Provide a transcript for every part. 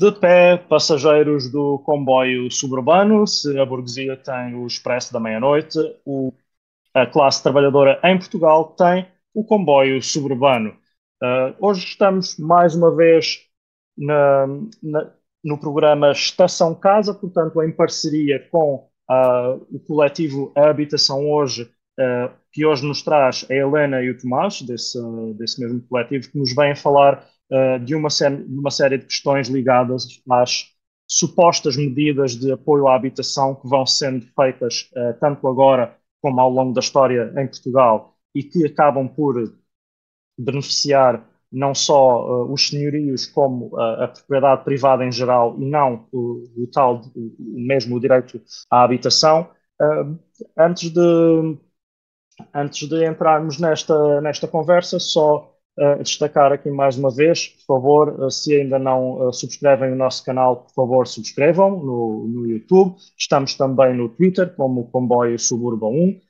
de pé, passageiros do comboio suburbano, se a burguesia tem o expresso da meia-noite, a classe trabalhadora em Portugal tem o comboio suburbano. Uh, hoje estamos mais uma vez na, na, no programa Estação Casa, portanto, em parceria com uh, o coletivo A Habitação Hoje, uh, que hoje nos traz a Helena e o Tomás, desse, desse mesmo coletivo, que nos vêm falar uh, de, uma série, de uma série de questões ligadas às supostas medidas de apoio à habitação que vão sendo feitas tanto agora como ao longo da história em Portugal e que acabam por beneficiar não só uh, os senhorios como uh, a propriedade privada em geral e não o, o tal, o, mesmo direito à habitação. Uh, antes, de, antes de entrarmos nesta, nesta conversa, só destacar aqui mais uma vez, por favor, se ainda não subscrevem o nosso canal, por favor, subscrevam no, no YouTube. Estamos também no Twitter, como Comboio Suburba 1.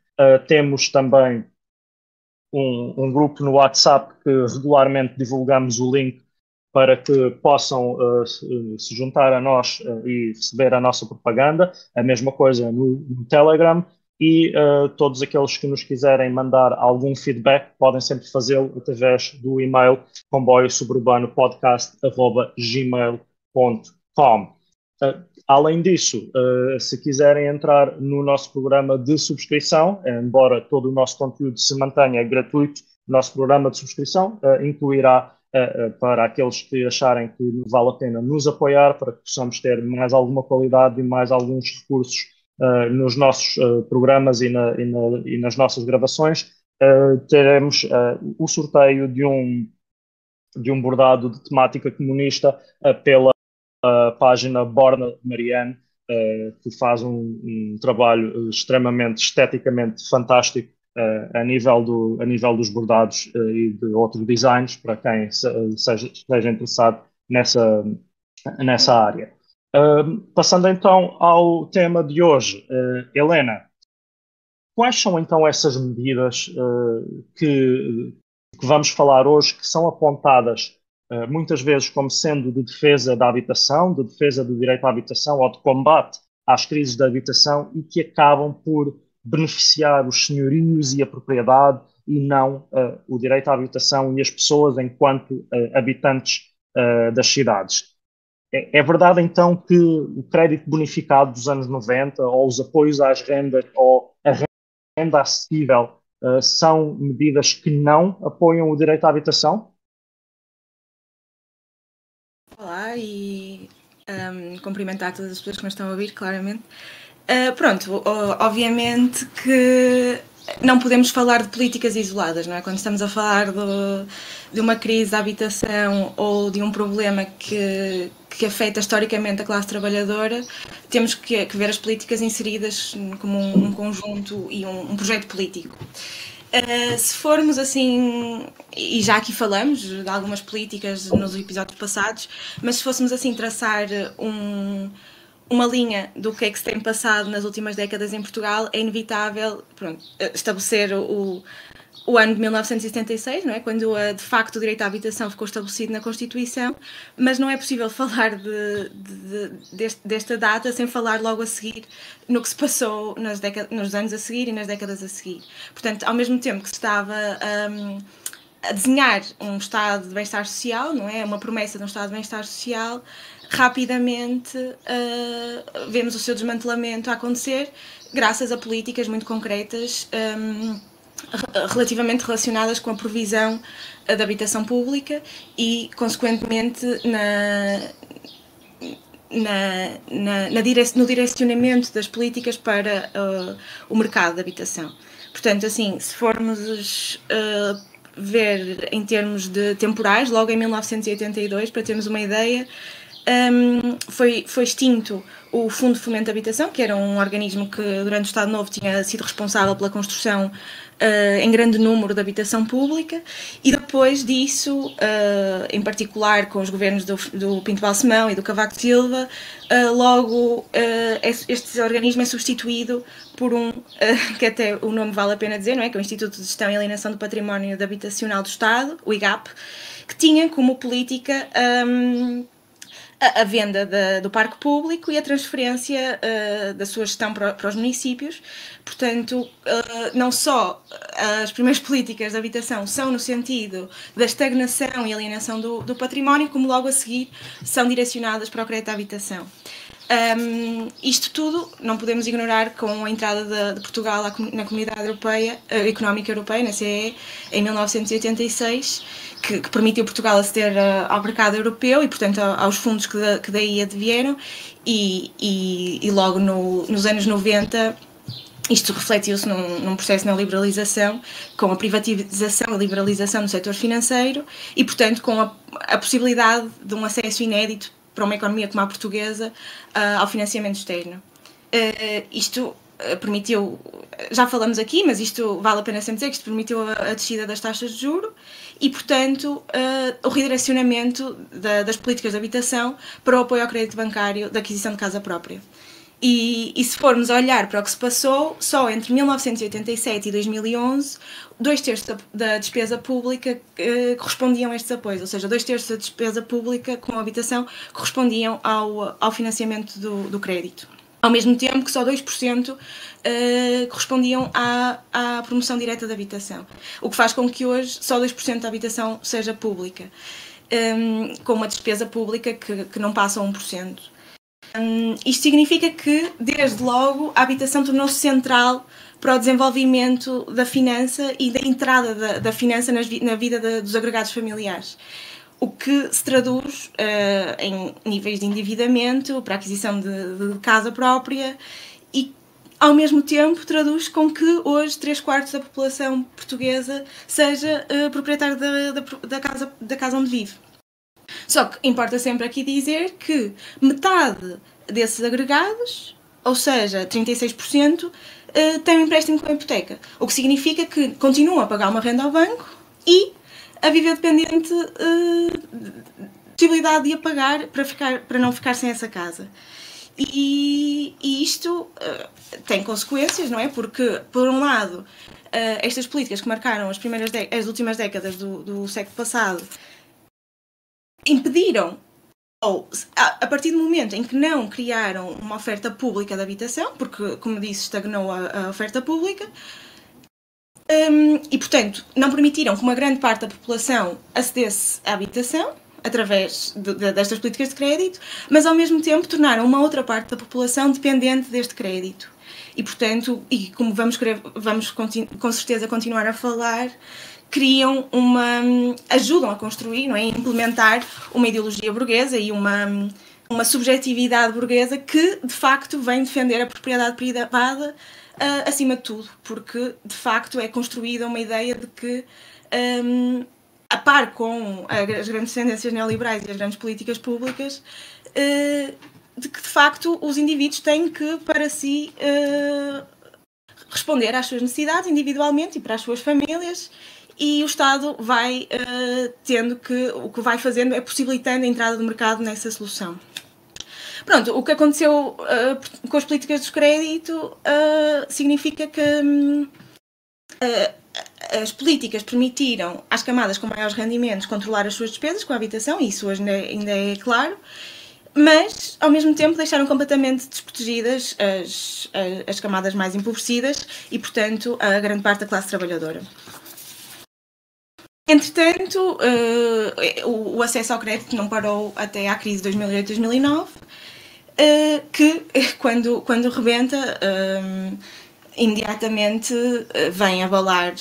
temos também um, um, grupo no WhatsApp que regularmente divulgamos o link para que possam uh, se juntar a nós uh, e receber a nossa propaganda. A mesma coisa no, no Telegram. E uh, todos aqueles que nos quiserem mandar algum feedback podem sempre fazê-lo através do e-mail comboio suburbano podcast.gmail.com. Além disso, uh, se quiserem entrar no nosso programa de subscrição, embora todo o nosso conteúdo se mantenha gratuito, o nosso programa de subscrição uh, incluirá uh, para aqueles que acharem que vale a pena nos apoiar, para que possamos ter mais alguma qualidade e mais alguns recursos nos nossos programas e, na, e, na, e, nas nossas gravações, teremos o sorteio de um, de um bordado de temática comunista pela página Borna Marianne, uh, que faz um, um, trabalho extremamente esteticamente fantástico uh, a, nível do, a nível dos bordados uh, e de outros designs, para quem se, seja, esteja interessado nessa, nessa área. Passando então ao tema de hoje, Helena, quais são então essas medidas que, que vamos falar hoje que são apontadas eh, muitas vezes como sendo de defesa da habitação, de defesa do direito à habitação ou de combate às crises da habitação e que acabam por beneficiar os senhorios e a propriedade e não uh, o direito à habitação e as pessoas enquanto uh, habitantes uh, das cidades. É, é, verdade então que o crédito bonificado dos anos 90 ou os apoios às rendas ou a renda acessível são medidas que não apoiam o direito à habitação? Olá e um, cumprimentar todas as pessoas que nos estão a ouvir, claramente. Uh, pronto, obviamente que não podemos falar de políticas isoladas, não é? Quando estamos a falar de, de uma crise da habitação ou de um problema que, que afeta historicamente a classe trabalhadora, temos que, que ver as políticas inseridas como um, um conjunto e um, um projeto político. Uh, se formos assim, e já aqui falamos de algumas políticas nos episódios passados, mas se fôssemos assim traçar um, uma linha do que é que se tem passado nas últimas décadas em Portugal, é inevitável pronto, estabelecer o, o ano de 1976, não é? quando de facto o direito à habitação ficou estabelecido na Constituição, mas não é possível falar de, de, de, desta data sem falar logo a seguir no que se passou nas décadas, nos anos a seguir e nas décadas a seguir. Portanto, ao mesmo tempo que se estava um, a desenhar um estado de bem-estar social, não é? Uma promessa de um estado de bem-estar social, rapidamente uh, vemos o seu desmantelamento a acontecer graças a políticas muito concretas. Um, relativamente relacionadas com a provisão da habitação pública e, consequentemente, na, na, na, na no direcionamento das políticas para uh, o mercado de habitação. Portanto, assim, se formos uh, ver em termos de temporais, logo em 1982, para termos uma ideia, um, foi, foi extinto o Fundo de Fomento de Habitação, que era um organismo que durante o Estado Novo tinha sido responsável pela construção uh, em grande número de habitação pública e depois disso, uh, em particular com os governos do, do Pinto Balsemão e do Cavaco Silva, uh, logo este organismo é substituído por um, que até o nome vale a pena dizer, não é? que é o Instituto de Gestão e Alienação do Património Habitacional do Estado, o IGAP, que tinha como política um, a, venda da, do parque público e a transferência uh, da sua gestão para, para os municípios. Portanto, uh, não só as primeiras políticas de habitação são no sentido da estagnação e alienação do, do património, como logo a seguir são direcionadas para o crédito à habitação. Um, isto tudo não podemos ignorar com a entrada de, de Portugal na Comunidade Europeia, uh, Económica Europeia, na CE, em 1986, que, que permitiu Portugal aceder uh, ao mercado europeu e, portanto, aos fundos que, da, que daí advieram, e, e, e logo no, nos anos 90 isto refletiu-se num, num, processo de neoliberalização, com a privatização e liberalização do setor financeiro e, portanto, com a, a possibilidade de um acesso inédito para uma economia como a portuguesa uh, ao financiamento externo. Uh, isto permitiu, já falamos aqui, mas isto vale a pena sempre dizer que isto permitiu a, a descida das taxas de juro e, portanto, o redirecionamento da, das políticas de habitação para o apoio ao crédito bancário da aquisição de casa própria. E, e, se formos olhar para o que se passou, só entre 1987 e 2011, dois terços da, da despesa pública eh, correspondiam a estes apoios, ou seja, dois terços da despesa pública com habitação correspondiam ao, ao financiamento do, do crédito. Ao mesmo tempo que só 2% eh, correspondiam à, à promoção direta da habitação, o que faz com que hoje só 2% da habitação seja pública, um, com uma despesa pública que, que não passa a 1%. Um, isto significa que, desde logo, a habitação tornou-se central para o desenvolvimento da finança e da entrada da, da finança nas, na vida de, dos agregados familiares. O que se traduz uh, em níveis de endividamento para aquisição de, de, casa própria e, ao mesmo tempo, traduz com que hoje 3 quartos da população portuguesa seja uh, proprietário da, da, da, casa, da casa onde vive. Só que importa sempre aqui dizer que metade desses agregados, ou seja, 36%, eh, tem um empréstimo com a hipoteca. O que significa que continuam a pagar uma renda ao banco e a viver dependente uh, possibilidade de a pagar para, ficar, para não ficar sem essa casa. E, e isto uh, tem consequências, não é? Porque, por um lado, uh, estas políticas que marcaram as, primeiras as últimas décadas do, do século passado impediram, ou a, partir do momento em que não criaram uma oferta pública de habitação, porque, como disse, estagnou a, a oferta pública, um, e, portanto, não permitiram que uma grande parte da população acedesse à habitação através de, de, destas políticas de crédito, mas ao mesmo tempo tornaram uma outra parte da população dependente deste crédito. E, portanto, e como vamos, vamos com certeza continuar a falar, criam uma. ajudam a construir, não é? implementar uma ideologia burguesa e uma, uma subjetividade burguesa que, de facto, vem defender a propriedade privada uh, acima de tudo, porque, de facto, é construída uma ideia de que. Um, a par com as grandes tendências neoliberais e as grandes políticas públicas, uh, de que de facto os indivíduos têm que, para si, uh, responder às suas necessidades individualmente e para as suas famílias e o Estado vai uh, tendo que, o que vai fazendo é possibilitando a entrada do mercado nessa solução. Pronto, o que aconteceu uh, com as políticas de crédito uh, significa que um, as políticas permitiram às camadas com maiores rendimentos controlar as suas despesas com a habitação, e isso hoje ainda é, claro, mas ao mesmo tempo deixaram completamente desprotegidas as, as, as camadas mais empobrecidas e, portanto, a grande parte da classe trabalhadora. Entretanto, uh, o, acesso ao crédito não parou até à crise de 2008-2009, uh, que quando, quando rebenta, uh, imediatamente vem abalar,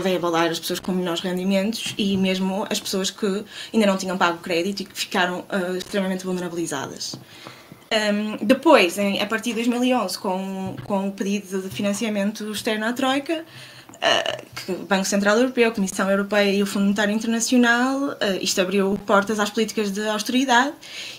vem abalar as pessoas com menores rendimentos e mesmo as pessoas que ainda não tinham pago crédito e que ficaram extremamente vulnerabilizadas. Um, depois, em, a partir de 2011, com, com o pedido de financiamento externo à Troika, que o Banco Central Europeu, a Comissão Europeia e o Fundo Monetário Internacional, eh, isto abriu portas às políticas de austeridade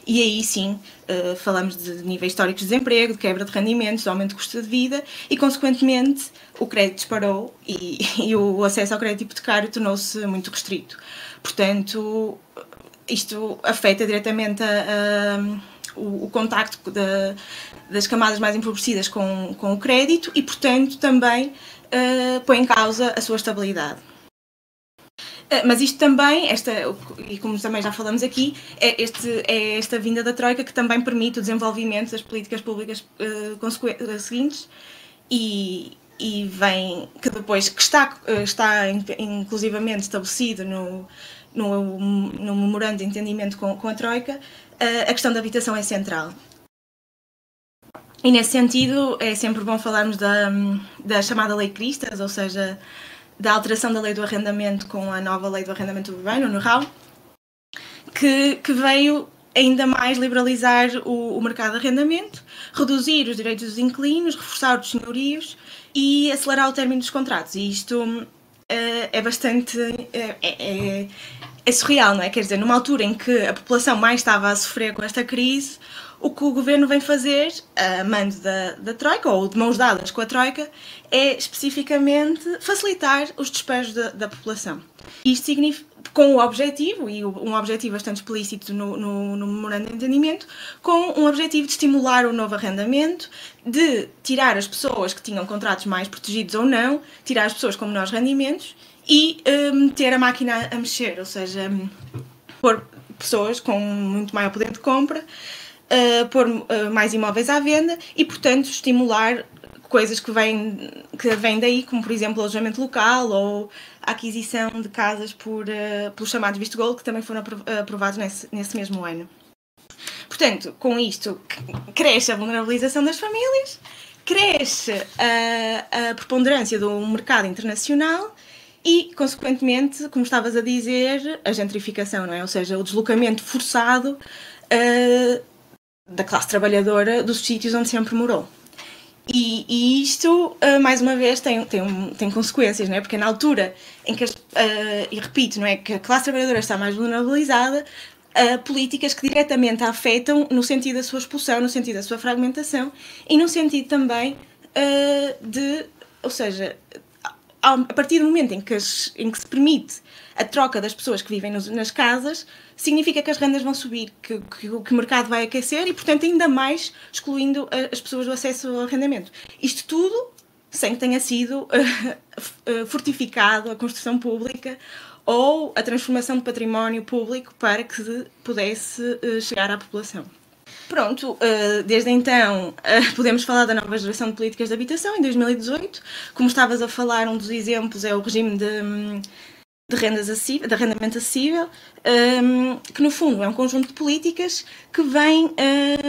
e aí sim eh, falamos de níveis históricos de desemprego, de quebra de rendimentos, de aumento de custo de vida e, consequentemente, o crédito disparou e, e o acesso ao crédito hipotecário tornou-se muito restrito. Portanto, isto afeta diretamente a, a, o, o, contacto de, das camadas mais empobrecidas com, com o crédito e, portanto, também uh, põe em causa a sua estabilidade. Uh, mas isto também, esta, e como também já falamos aqui, é, este, é esta vinda da Troika que também permite o desenvolvimento das políticas públicas uh, seguintes e, e vem que depois que está, está inclusivamente estabelecido no, no, no memorando de entendimento com, com a Troika, a questão da habitação é central. E nesse sentido é sempre bom falarmos da, da chamada Lei Cristas, ou seja, da alteração da lei do arrendamento com a nova lei do arrendamento urbano, no RAU, que, que veio ainda mais liberalizar o, o, mercado de arrendamento, reduzir os direitos dos inquilinos, reforçar os senhorios e acelerar o término dos contratos. E isto uh, é bastante. Uh, é, é, é, surreal, não é? Quer dizer, numa altura em que a população mais estava a sofrer com esta crise, o que o governo vem fazer, a mando da, da Troika, ou de mãos dadas com a Troika, é especificamente facilitar os despejos da, da população. Isto significa, com o objetivo, e um objetivo bastante explícito no, no, no memorando de entendimento, com um objetivo de estimular o novo arrendamento, de tirar as pessoas que tinham contratos mais protegidos ou não, tirar as pessoas com menores rendimentos e meter hum, a máquina a mexer, ou seja, hum, pôr pessoas com muito maior poder de compra uh, pôr uh, mais imóveis à venda e, portanto, estimular coisas que vêm, que vêm daí, como por exemplo alojamento local ou a aquisição de casas por, uh, pelos chamados visto gold, que também foram aprovados nesse, nesse mesmo ano. Portanto, com isto cresce a vulnerabilização das famílias, cresce a, a preponderância do mercado internacional e, consequentemente, como estavas a dizer, a gentrificação, não é? Ou seja, o deslocamento forçado uh, da classe trabalhadora dos sítios onde sempre morou. E, e isto, uh, mais uma vez, tem, tem, tem consequências, não é? Porque na altura em que, uh, e repito, não é? Que a classe trabalhadora está mais vulnerabilizada, uh, políticas que diretamente a afetam no sentido da sua expulsão, no sentido da sua fragmentação e no sentido também de, ou seja, a partir do momento em que, as, em que se permite a troca das pessoas que vivem nos, nas casas, significa que as rendas vão subir, que, que, que, o mercado vai aquecer e, portanto, ainda mais excluindo as pessoas do acesso ao arrendamento. Isto tudo sem que tenha sido uh, fortificado a construção pública ou a transformação de património público para que pudesse chegar à população. Pronto, desde então podemos falar da nova geração de políticas de habitação em 2018. Como estavas a falar, um dos exemplos é o regime de hum, de, rendas acessível, de arrendamento acessível, um, que no fundo é um conjunto de políticas que vem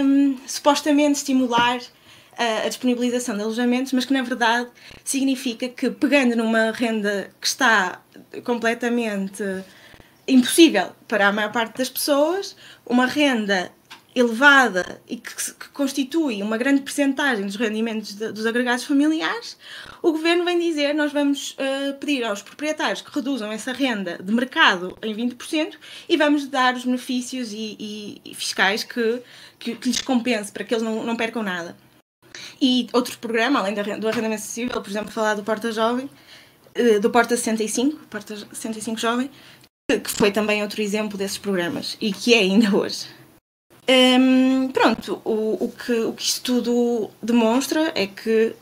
um, supostamente estimular a, a, disponibilização de alojamentos, mas que na verdade significa que pegando numa renda que está completamente impossível para a maior parte das pessoas, uma renda elevada e que, que, constitui uma grande percentagem dos rendimentos de, dos agregados familiares, o governo vem dizer nós vamos uh, pedir aos proprietários que reduzam essa renda de mercado em 20% e vamos dar os benefícios e, e, fiscais que, que, que, lhes compense para que eles não, não percam nada. E outro programa, além do arrendamento acessível, por exemplo, falar do Porta Jovem, uh, do Porta 65, Porta 65 Jovem, que foi também outro exemplo desses programas e que é ainda hoje. Um, pronto, o, o, que, o que isto tudo demonstra é que,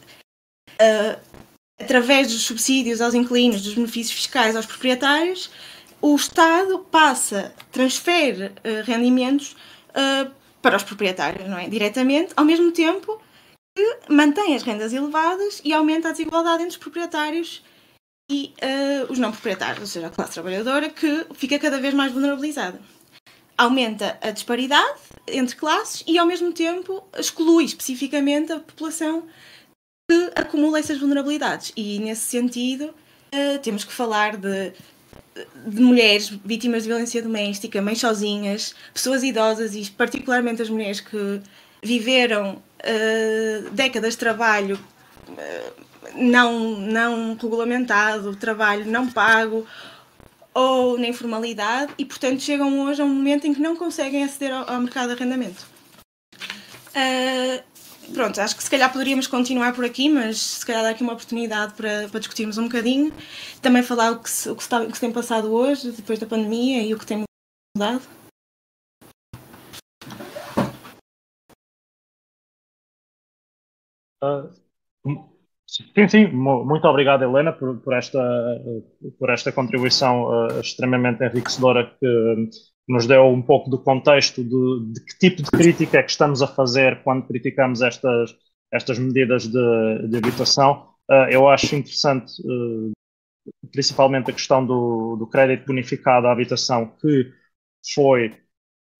uh, através dos subsídios aos inquilinos, dos benefícios fiscais aos proprietários, o Estado passa, transfere uh, rendimentos uh, para os proprietários, não é? Diretamente, ao mesmo tempo que mantém as rendas elevadas e aumenta a desigualdade entre os proprietários e os não proprietários, ou seja, a classe trabalhadora, que fica cada vez mais vulnerabilizada aumenta a disparidade entre classes e, ao mesmo tempo, exclui especificamente a população que acumula essas vulnerabilidades. E, nesse sentido, uh, temos que falar de, de mulheres vítimas de violência doméstica, mães sozinhas, pessoas idosas e, particularmente, as mulheres que viveram uh, décadas de trabalho. Uh, não, não regulamentado, trabalho não pago ou na informalidade e, portanto, chegam hoje a um momento em que não conseguem aceder ao, ao mercado de arrendamento. Uh, pronto, acho que se calhar poderíamos continuar por aqui, mas se calhar dar aqui uma oportunidade para, para discutirmos um bocadinho. Também falar o que, se, o, que se está, o que se tem passado hoje, depois da pandemia e o que tem mudado. Uh, Sim, sim, muito obrigado, Helena, por, por esta, por esta contribuição uh, extremamente enriquecedora que nos deu um pouco do contexto de, de, que tipo de crítica é que estamos a fazer quando criticamos estas, estas medidas de, de habitação. Uh, eu acho interessante, uh, principalmente, a questão do, do crédito bonificado à habitação, que foi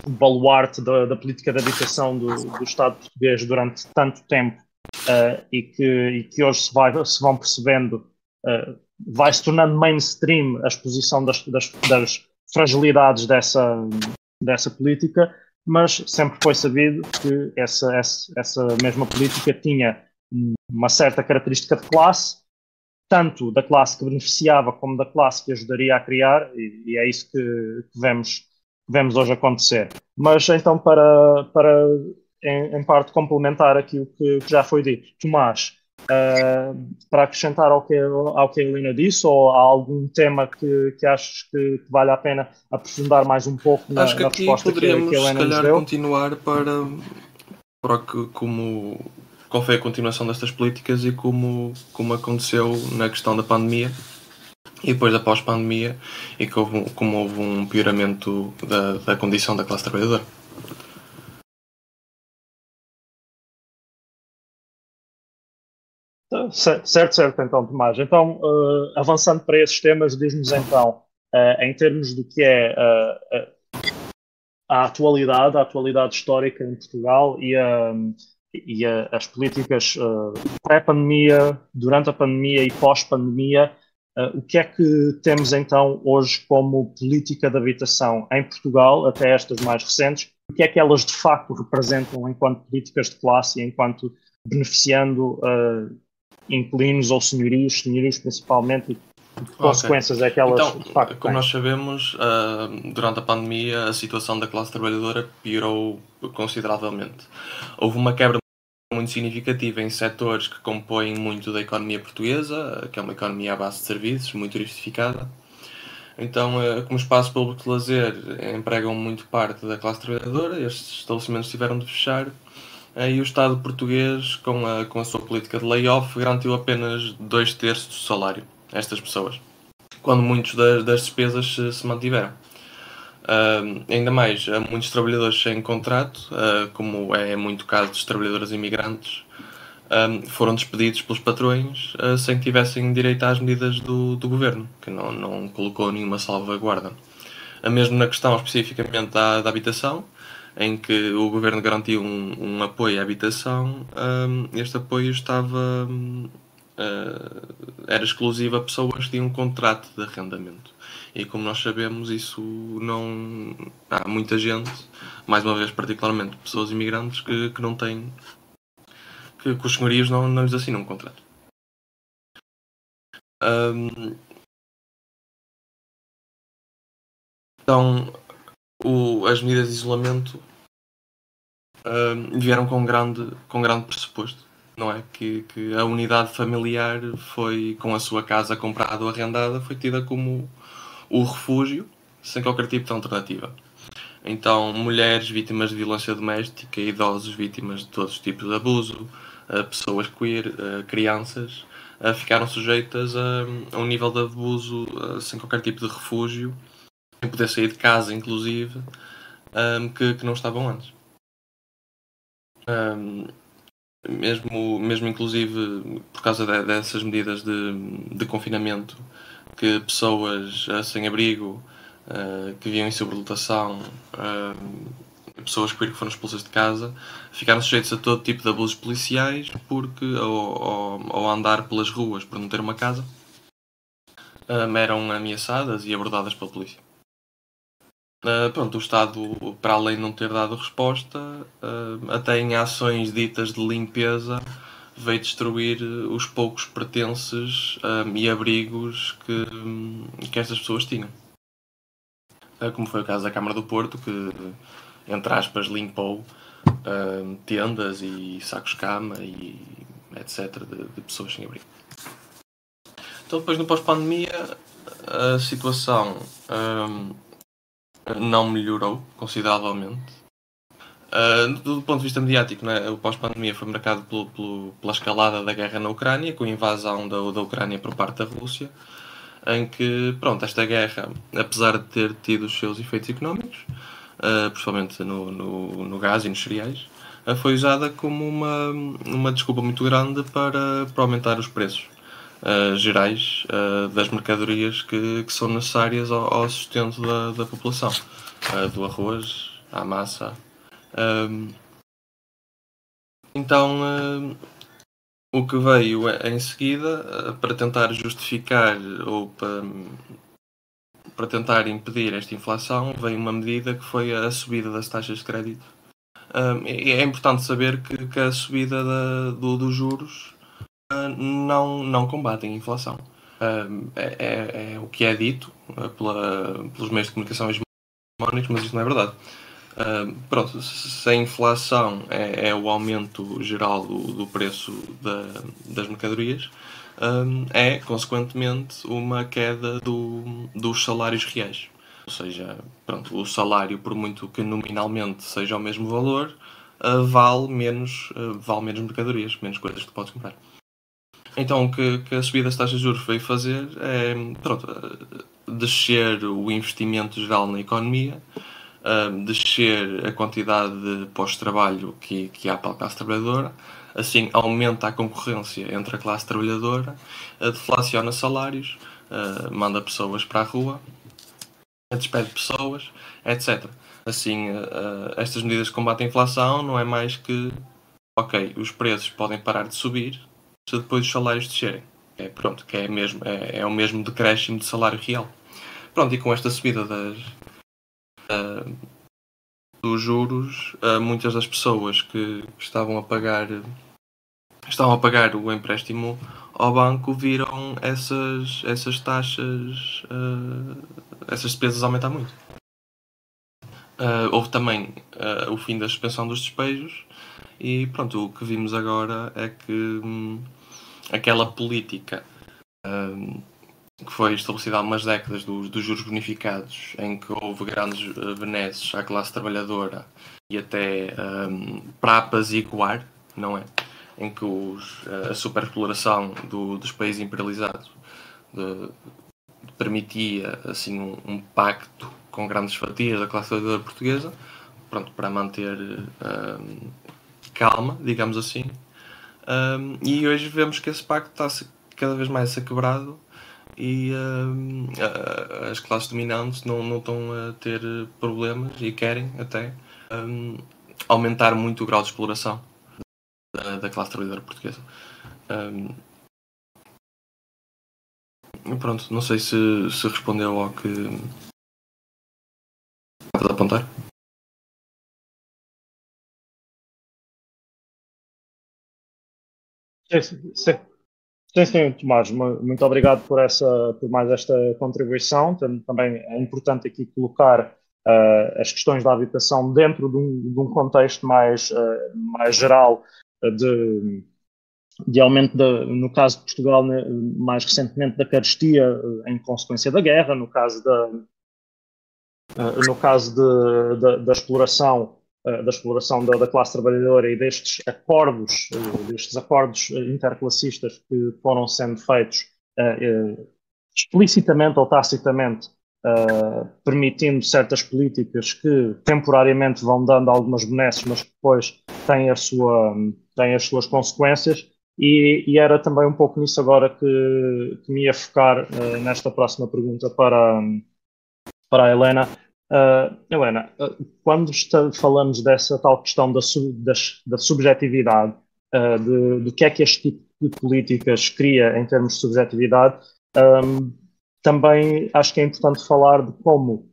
baluarte da, da política de habitação do, do Estado português durante tanto tempo uh, e, que, e, que, hoje se, vai, se vão percebendo, uh, vai se tornando mainstream a exposição das, das, das, fragilidades dessa, dessa política, mas sempre foi sabido que essa, essa, essa mesma política tinha uma certa característica de classe, tanto da classe que beneficiava como da classe que ajudaria a criar, e, e é isso que, que vemos, vemos hoje acontecer. Mas então, para, para em, em parte complementar aquilo que, que, já foi dito. Tomás, uh, para acrescentar ao que, ao que a Helena disse, ou há algum tema que, que achas que, que vale a pena aprofundar mais um pouco na, Acho que na aqui resposta poderíamos, que, a Helena se calhar, continuar para, para que, como, qual foi a continuação destas políticas e como, como aconteceu na questão da pandemia e depois da pós-pandemia e que houve, como houve um pioramento da, da condição da classe trabalhadora. Certo, certo, então, Tomás. Então, uh, avançando para esses temas, diz-nos então, uh, em termos do que é uh, a atualidade, a atualidade histórica em Portugal e, e as políticas pré-pandemia, durante a pandemia e pós-pandemia, o que é que temos então hoje como política de habitação em Portugal, até estas mais recentes? O que é que elas de facto representam enquanto políticas de classe e enquanto beneficiando inquilinos ou senhorios, senhorios principalmente, e que consequências okay. é que elas então, de facto Como nós sabemos, uh, durante a pandemia a situação da classe trabalhadora piorou consideravelmente. Houve uma quebra muito significativa em setores que compõem muito da economia portuguesa, que é uma economia à base de serviços, muito diversificada. Então, uh, como espaço público de lazer empregam muito parte da classe trabalhadora, estes estabelecimentos tiveram de fechar e o Estado português, com a, com a sua política de layoff, garantiu apenas dois terços do salário a estas pessoas, quando muitos das, das despesas se, se mantiveram. Uh, ainda mais, há muitos trabalhadores sem contrato, uh, como é muito caso dos trabalhadores imigrantes, foram despedidos pelos patrões uh, sem que tivessem direito às medidas do, do governo, que não, não colocou nenhuma salvaguarda. mesmo na questão especificamente da, da habitação, em que o governo garantiu um, um apoio à habitação, um, este apoio estava uh, era exclusivo a pessoas que tinham um contrato de arrendamento. E como nós sabemos, isso não. Há muita gente, mais uma vez, particularmente pessoas imigrantes, que, que não têm. que, que os senhorios não, não lhes assinam um contrato. Um, então, o, as medidas de isolamento uh, vieram com grande, com grande pressuposto, não é? Que, que a unidade familiar foi, com a sua casa comprada ou arrendada, foi tida como o refúgio, sem qualquer tipo de alternativa. Então, mulheres vítimas de violência doméstica, idosos vítimas de todos os tipos de abuso, uh, pessoas queer, uh, crianças, uh, ficaram sujeitas a, um nível de abuso sem qualquer tipo de refúgio sem poder sair de casa, inclusive, um, que, que não estavam antes. Um, mesmo, mesmo inclusive por causa de, dessas medidas de, de confinamento, que pessoas uh, sem abrigo, uh, que viviam em sobrelotação, uh, pessoas que foram expulsas de casa, ficaram sujeitos a todo tipo de abusos policiais porque ao, ao andar pelas ruas por não ter uma casa, eram ameaçadas e abordadas pela polícia. Uh, pronto, o Estado, para além de não ter dado resposta, uh, até em ações ditas de limpeza, veio destruir os poucos pertences um, e abrigos que, que estas pessoas tinham. Uh, como foi o caso da Câmara do Porto, que, entre aspas, limpou tendas e sacos-cama e etc. De, de, pessoas sem abrigo. Então, depois, no pós-pandemia, a situação. Um, não melhorou consideravelmente. Uh, do ponto de vista mediático, né, o pós-pandemia foi marcado pelo, pelo, pela escalada da guerra na Ucrânia, com a invasão da, da Ucrânia por parte da Rússia, em que, pronto, esta guerra, apesar de ter tido os seus efeitos económicos, uh, principalmente no, no, no, gás e nos cereais, uh, foi usada como uma, uma desculpa muito grande para, para aumentar os preços gerais das mercadorias que, que são necessárias ao, ao sustento da, da população, do arroz, à massa, um, então, o que veio em seguida, uh, para tentar justificar ou para, para tentar impedir esta inflação, veio uma medida que foi a subida das taxas de crédito. Um, é importante saber que, que a subida da, do, dos juros uh, não, não combate a inflação. É, é, é, o que é dito uh, pela, pelos meios de comunicação hegemónicos, mas isso não é verdade. Uh, pronto, se a inflação é, é, o aumento geral do, do preço da, das mercadorias, é, consequentemente, uma queda do, dos salários reais. Ou seja, pronto, o salário, por muito que nominalmente seja o mesmo valor, uh, vale, menos, uh, vale menos mercadorias, menos coisas que podes comprar. Então, o que, que a subida das taxas de juros veio fazer é pronto, descer o investimento geral na economia uh, descer a quantidade de pós-trabalho que, que há para a classe trabalhadora, assim aumenta a concorrência entre a classe trabalhadora, uh, deflaciona salários, uh, manda pessoas para a rua, despede pessoas, etc. Assim, uh, estas medidas de combate à inflação não é mais que, ok, os preços podem parar de subir depois os salários descerem. É, pronto, que é, mesmo, é, é o mesmo decréscimo de salário real. Pronto, e com esta subida das, uh, dos juros, uh, muitas das pessoas que, estavam a pagar estavam a pagar o empréstimo ao banco viram essas, essas taxas, uh, essas despesas aumentar muito. Houve também o fim da suspensão dos despejos e pronto, o que vimos agora é que hum, aquela política hum, que foi estabelecida há umas décadas dos, dos juros bonificados, em que houve grandes uh, benesses à classe trabalhadora e até um, para apaziguar, não é? Em que os, uh, a superexploração do, dos países imperializados de permitia assim um, um, pacto com grandes fatias da classe trabalhadora portuguesa, pronto, para manter um, calma, digamos assim. Hum, e hoje vemos que esse pacto está cada vez mais a quebrado e uh, as classes dominantes não, não estão a ter problemas e querem até um, aumentar muito o grau de exploração da, da classe trabalhadora portuguesa. Um, pronto, não sei se, se respondeu ao que estava a apontar. Sim, sim. Sim, sim, Tomás, muito obrigado por, essa, por mais esta contribuição. Também é importante aqui colocar uh, as questões da habitação dentro de um, de um contexto mais, uh, mais geral de, de aumento, no caso de Portugal, né, mais recentemente da carestia em consequência da guerra, no caso da, no caso de, da, exploração eh, da exploração da, da, classe trabalhadora e destes acordos, eh, destes acordos interclassistas que foram sendo feitos explicitamente ou tacitamente, permitindo certas políticas que temporariamente vão dando algumas benesses, mas que depois têm, a sua, têm as suas consequências. E, e, era também um pouco nisso agora que, que me ia focar nesta próxima pergunta para, para a Helena, Uh, Helena, uh, quando está, falamos dessa tal questão da, sub, da, da subjetividade, uh, de, do que é que este tipo de políticas cria em termos de subjetividade, um, também acho que é importante falar de como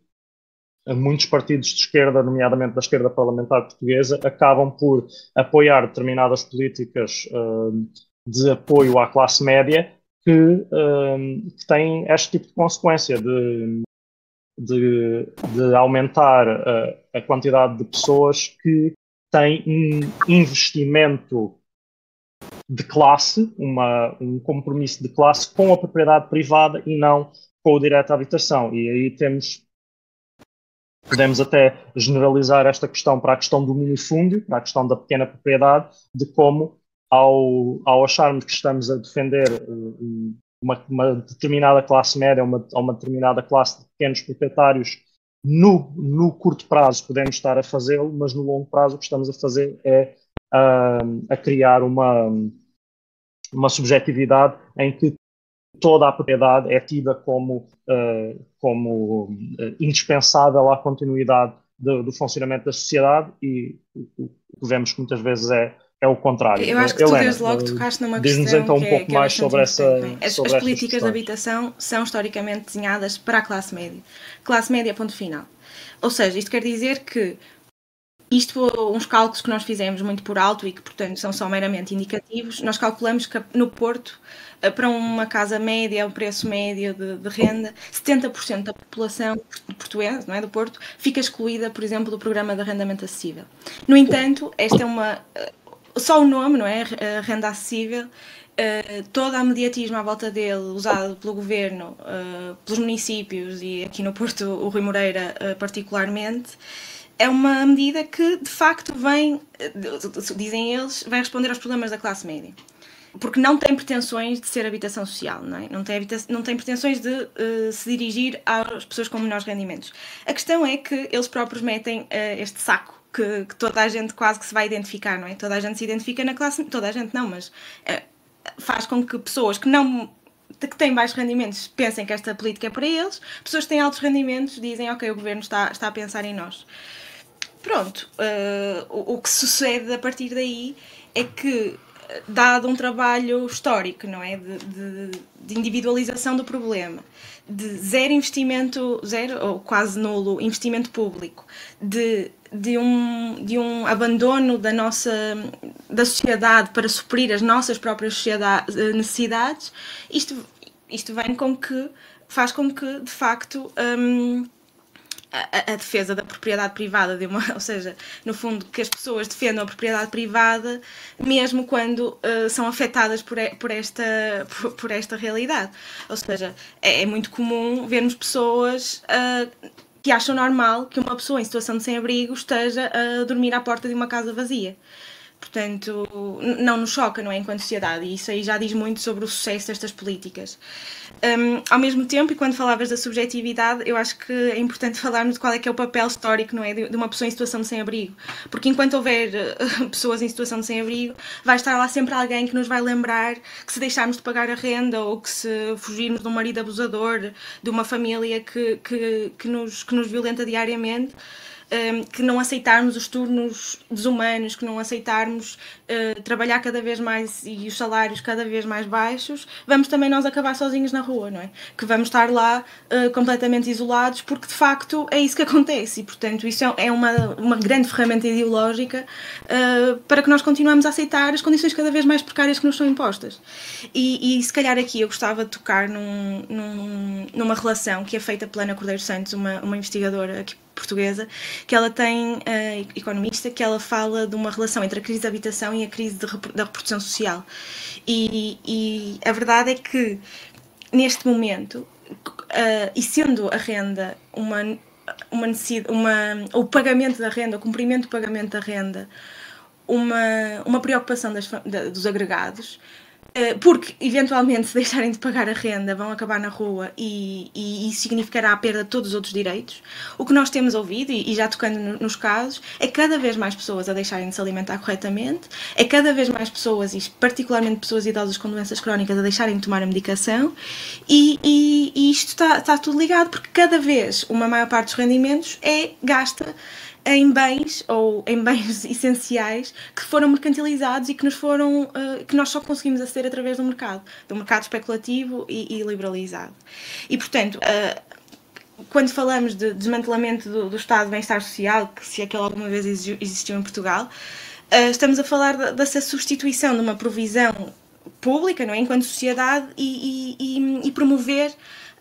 muitos partidos de esquerda, nomeadamente da esquerda parlamentar portuguesa, acabam por apoiar determinadas políticas de apoio à classe média que, que têm este tipo de consequência de de, de aumentar a, a, quantidade de pessoas que têm um investimento de classe, uma, um compromisso de classe com a propriedade privada e não com o direito à habitação. E aí temos Podemos até generalizar esta questão para a questão do minifúndio, para a questão da pequena propriedade, de como, ao, ao acharmos que estamos a defender uh, uma, uma, determinada classe média ou uma, uma, determinada classe de pequenos proprietários, no, no curto prazo podemos estar a fazê-lo, mas no longo prazo o que estamos a fazer é uh, a criar uma, uma subjetividade em que toda a propriedade é tida como, uh, como uh, indispensável à continuidade do, do, funcionamento da sociedade e o que vemos que muitas vezes é, é o contrário. Eu acho que Helena, tu desde logo tocaste numa questão então um que, pouco é, que é mais sobre essa as, sobre as políticas de habitação são historicamente desenhadas para a classe média. Classe média, ponto final. Ou seja, isto quer dizer que isto, uns cálculos que nós fizemos muito por alto e que, portanto, são só meramente indicativos, nós calculamos que no Porto, eh, para uma casa média, o preço médio de, de renda, 70% da população portuguesa, não é, do Porto, fica excluída, por exemplo, do programa de arrendamento acessível. No entanto, esta é uma... Eh, só o nome, não é? Renda acessível, Uh, todo o mediatismo à volta dele, usado pelo governo, uh, pelos municípios e aqui no Porto o Rui Moreira uh, particularmente, é uma medida que de facto vem, dizem eles, vai responder aos problemas da classe média. Porque não tem pretensões de ser habitação social, não, é? não, tem, não tem pretensões de uh, se dirigir às pessoas com menores rendimentos. A questão é que eles próprios metem uh, este saco que, que, toda a gente quase que se vai identificar, não é? Toda a gente se identifica na classe, toda a gente não, mas uh, faz com que pessoas que não que têm baixos rendimentos pensem que esta política é para eles, pessoas que têm altos rendimentos dizem ok, o governo está, está a pensar em nós. Pronto, uh, o, o, que sucede a partir daí é que, dado um trabalho histórico, não é? De, de, de, individualização do problema, de zero investimento, zero ou quase nulo investimento público, de, de, um, de um abandono da nossa da sociedade para suprir as nossas próprias eh, necessidades, isto, isto vem com que faz com que de facto um, a, a, defesa da propriedade privada, de uma, ou seja, no fundo, que as pessoas defendam a propriedade privada, mesmo quando uh, são afetadas por, por, esta, por, por, esta realidade. Ou seja, é, é muito comum vermos pessoas. Uh, que acham normal que uma pessoa em situação de sem-abrigo esteja a dormir à porta de uma casa vazia. Portanto, não nos choca, não é? Enquanto sociedade, e isso aí já diz muito sobre o sucesso destas políticas. Um, ao mesmo tempo, e quando falavas da subjetividade, eu acho que é importante falarmos de qual é que é o papel histórico, não é? De, uma pessoa em situação de sem-abrigo. Porque enquanto houver uh, pessoas em situação de sem-abrigo, vai estar lá sempre alguém que nos vai lembrar que se deixarmos de pagar a renda ou que se fugirmos de um marido abusador, de uma família que, que, que, nos, que nos violenta diariamente, um, que não aceitarmos os turnos desumanos, que não aceitarmos uh, trabalhar cada vez mais e os salários cada vez mais baixos, vamos também nós acabar sozinhos na rua, não é? Que vamos estar lá uh, completamente isolados, porque de facto é isso que acontece e, portanto, isso é, é uma, uma grande ferramenta ideológica uh, para que nós continuemos a aceitar as condições cada vez mais precárias que nos são impostas. E, e se calhar aqui eu gostava de tocar num, num, numa relação que é feita pela Ana Cordeiro Santos, uma, uma investigadora aqui portuguesa, que ela tem, uh, economista, que ela fala de uma relação entre a crise de habitação e a crise de, da reprodução social. E, e, a verdade é que, neste momento, uh, e sendo a renda uma, uma necessidade, uma, o pagamento da renda, o cumprimento do pagamento da renda, uma, uma preocupação das, da, dos agregados, porque eventualmente se deixarem de pagar a renda vão acabar na rua e, e isso significará a perda de todos os outros direitos. O que nós temos ouvido, e, e já tocando no, nos casos, é cada vez mais pessoas a deixarem de se alimentar corretamente, é cada vez mais pessoas, e particularmente pessoas idosas com doenças crónicas, a deixarem de tomar a medicação e, e, e isto está, está tudo ligado porque cada vez uma maior parte dos rendimentos é gasta em bens ou em bens essenciais que foram mercantilizados e que nos foram uh, que nós só conseguimos aceder através do mercado, do mercado especulativo e, e liberalizado. E portanto, uh, quando falamos de desmantelamento do, do Estado de Bem-Estar Social, que se aquele alguma vez existiu em Portugal, uh, estamos a falar dessa substituição de uma provisão pública, não é? enquanto sociedade, e, e, e promover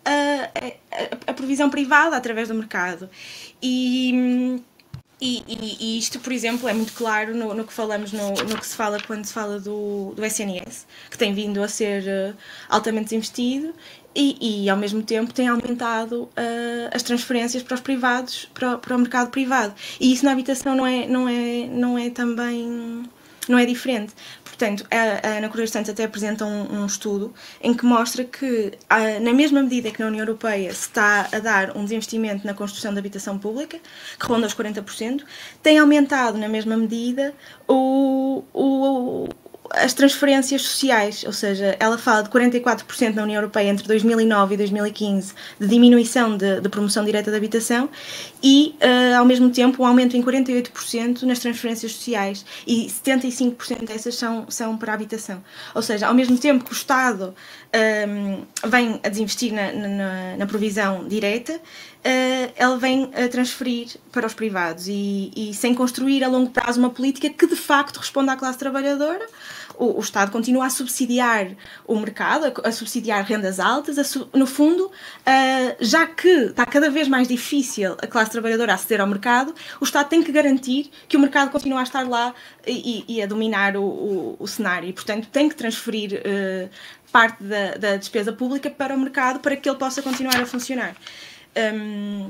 a, a, a, provisão privada através do mercado. E E, e, e, isto, por exemplo, é muito claro no, no que falamos, no, no, que se fala quando se fala do, do SNS, que tem vindo a ser uh, altamente desinvestido e, e, ao mesmo tempo, tem aumentado uh, as transferências para os privados, para, para o mercado privado. E isso na habitação não é, não é, não é também não é diferente. Portanto, a, Ana Correia Santos até apresenta um, um, estudo em que mostra que, a, na mesma medida que na União Europeia se está a dar um desinvestimento na construção de habitação pública, que ronda os 40%, tem aumentado na mesma medida o, o, as transferências sociais, ou seja, ela fala de 44% na União Europeia entre 2009 e 2015 de diminuição de, de promoção direta da habitação e, uh, ao mesmo tempo, um aumento em 48% nas transferências sociais e 75% dessas são, são para a habitação. Ou seja, ao mesmo tempo que o Estado um, ehm, vem a desinvestir na, na, na provisão direta, ele vem a transferir para os privados e, e sem construir a longo prazo uma política que de facto responda à classe trabalhadora o, o Estado continua a subsidiar o mercado, a, a subsidiar rendas altas, su, no fundo, uh, já que está cada vez mais difícil a classe trabalhadora aceder ao mercado, o Estado tem que garantir que o mercado continua a estar lá e, e a dominar o, o, o, cenário e, portanto, tem que transferir uh, parte da, da, despesa pública para o mercado para que ele possa continuar a funcionar. Um,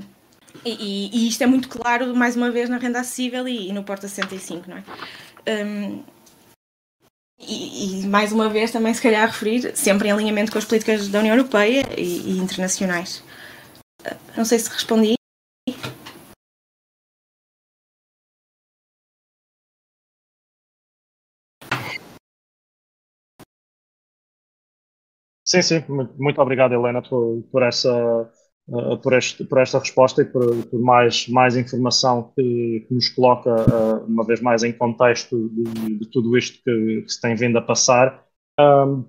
e, e, isto é muito claro, mais uma vez, na renda acessível e, e no Porta 65, não é? Um, e, e, mais uma vez também se calhar referir, sempre em alinhamento com as políticas da União Europeia e, internacionais. Não sei se respondi. Sim, sim, muito obrigado, Helena, por, por essa uh, por, este, por esta resposta e por, por mais, mais informação que, que nos coloca, uh, uma vez mais, em contexto de, de tudo isto que, que, se tem vindo a passar. Um,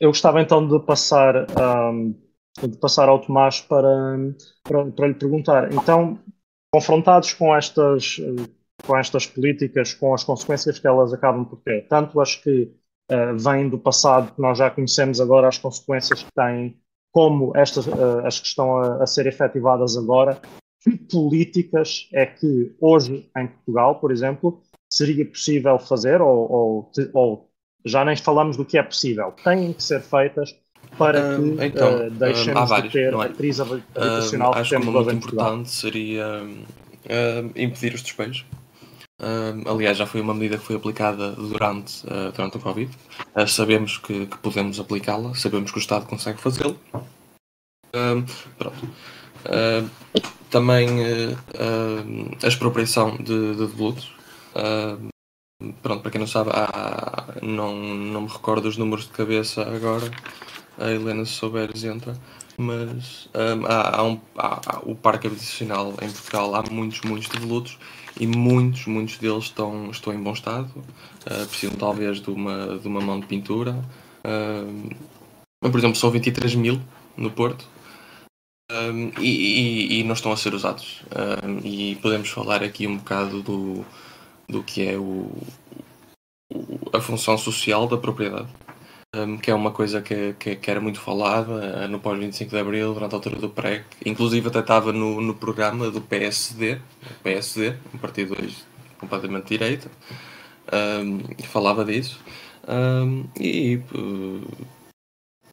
eu gostava então de passar, um, de passar ao Tomás para, para, para lhe perguntar. Então, confrontados com estas, com estas políticas, com as consequências que elas acabam por ter, tanto as que uh, vêm do passado, que nós já conhecemos agora, as consequências que têm como estas uh, as que estão a, a, ser efetivadas agora, que políticas é que hoje em Portugal, por exemplo, seria possível fazer, ou, ou, ou já nem falamos do que é possível, têm que ser feitas para que então, uh, deixemos vários, de ter é? a crise habitacional uh, acho que muito importante seria impedir os despejos. Uh, aliás, já foi uma medida que foi aplicada durante, uh, durante o Covid. Uh, sabemos que, que podemos aplicá-la, sabemos que o Estado consegue fazê-lo. pronto. também a expropriação de, de devolutos. pronto, para quem não sabe, há, não, não me recordo os números de cabeça agora. A Helena, se souberes, entra. Mas há, há, um, há, há o parque habitacional em Portugal, há muitos, muitos devolutos e muitos, muitos deles estão, estão em bom estado, uh, precisam talvez de uma, de uma mão de pintura. Uh, por exemplo, são 23 mil no Porto um, e, e, e, não estão a ser usados. Um, e podemos falar aqui um bocado do, do que é o a função social da propriedade um, que é uma coisa que, que, que era muito falada uh, no pós-25 de Abril, durante a altura do PREC. Inclusive até estava no, no programa do PSD, PSD, um partido completamente de direita, um, falava disso. Um, e uh,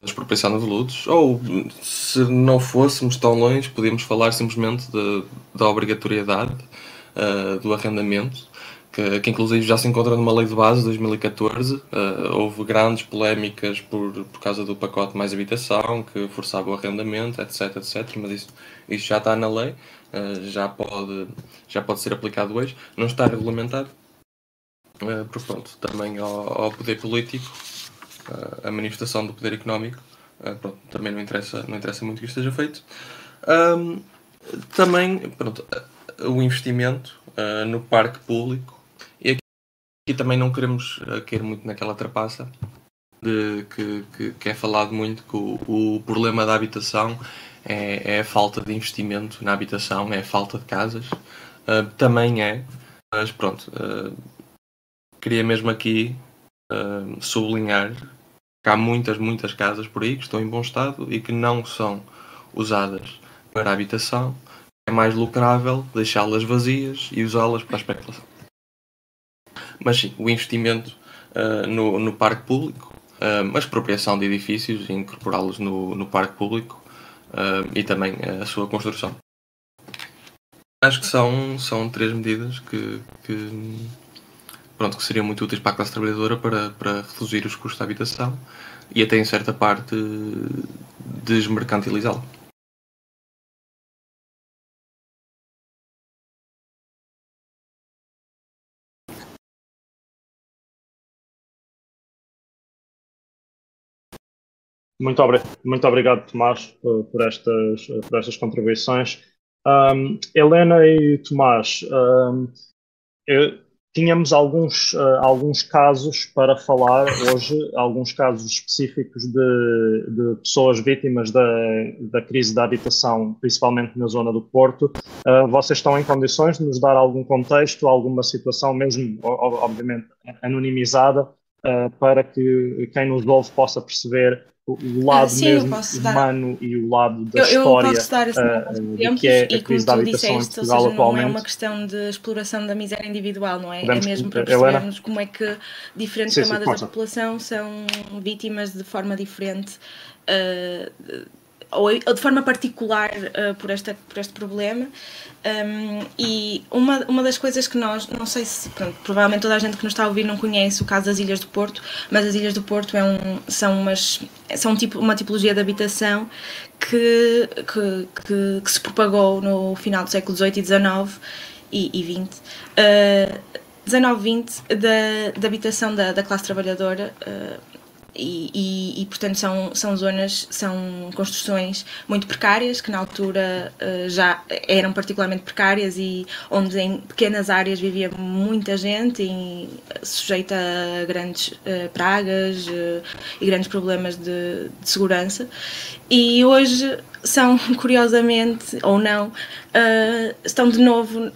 expropriação de lutos, ou se não fôssemos tão longe, podíamos falar simplesmente de, da obrigatoriedade uh, do arrendamento que, que, inclusive já se encontra numa lei de base de 2014. Uh, houve grandes polémicas por, por causa do pacote mais habitação, que forçava o arrendamento, etc, etc. Mas isso, isso já está na lei, uh, já, pode, já pode ser aplicado hoje. Não está regulamentado. Uh, porque, pronto, também ao, ao poder político, uh, a manifestação do poder económico, pronto, também não interessa, não interessa muito que isto seja feito. Um, também, pronto, o investimento no parque público e também não queremos uh, cair muito naquela trapaça de que, que, que, é falado muito que o, o problema da habitação é, é, a falta de investimento na habitação, é a falta de casas. Uh, também é, mas pronto, uh, queria mesmo aqui uh, sublinhar que há muitas, muitas casas por aí que estão em bom estado e que não são usadas para habitação é mais lucrável deixá-las vazias e usá-las para a especulação. Mas sim, o investimento uh, no, no parque público, uh, a expropriação de edifícios e incorporá-los no, no parque público uh, e também a sua construção. Acho que são, são três medidas que, que, pronto, que seriam muito úteis para a classe trabalhadora para, para reduzir os custos da habitação e até em certa parte desmercantilizá-la. Muito, muito obrigado, Tomás, por estas, por estas contribuições. Um, Helena e Tomás, um, eu, tínhamos alguns, uh, alguns casos para falar hoje, alguns casos específicos de, de pessoas vítimas da, da crise da habitação, principalmente na zona do Porto. Uh, vocês estão em condições de nos dar algum contexto, alguma situação, mesmo, obviamente, anonimizada, uh, para que quem nos ouve possa perceber o lado Sim, mesmo humano dar... e o lado da eu, história eu posso dar uh, que é a crise da habitação disseste, em Portugal seja, atualmente. Não é uma questão de exploração da miséria individual, não é? Podemos, é mesmo para percebermos como é que diferentes sim, camadas sim, da população são vítimas de forma diferente uh, ou de forma particular uh, por, esta, por este problema. Um, e uma, uma das coisas que nós, não sei se, pronto, provavelmente toda a gente que nos está a ouvir não conhece o caso das Ilhas do Porto, mas as Ilhas do Porto é um, são, umas, são tipo, uma tipologia de habitação que, que, que, que se propagou no final do século XVIII e XIX e, XX. Uh, 19, 20 da, da habitação da, da classe trabalhadora uh, e, e, portanto são, são zonas, são construções muito precárias que na altura uh, já eram particularmente precárias e onde em pequenas áreas vivia muita gente e sujeita a grandes uh, pragas uh, e grandes problemas de, de, segurança. E hoje são curiosamente ou não estão de novo